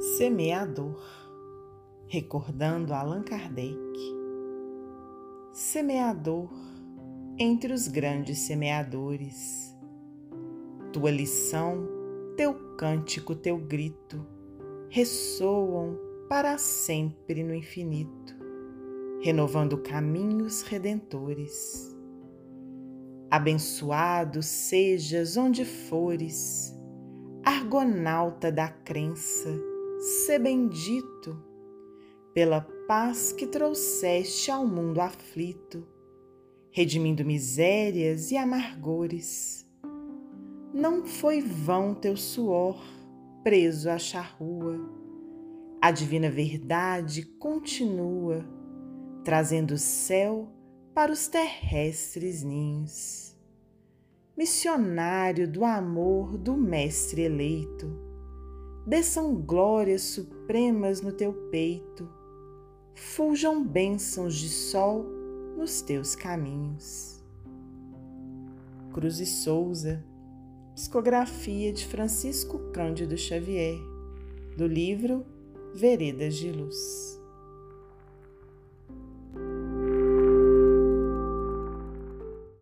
Semeador, recordando Allan Kardec. Semeador, entre os grandes semeadores, tua lição, teu cântico, teu grito ressoam para sempre no infinito, renovando caminhos redentores. Abençoado sejas onde fores, argonauta da crença Sê bendito pela paz que trouxeste ao mundo aflito, redimindo misérias e amargores. Não foi vão teu suor preso à charrua, a divina verdade continua, trazendo o céu para os terrestres ninhos. Missionário do amor do Mestre eleito, desçam glórias supremas no teu peito, fuljam bênçãos de sol nos teus caminhos. Cruz e Souza, psicografia de Francisco Cândido Xavier, do livro Veredas de Luz.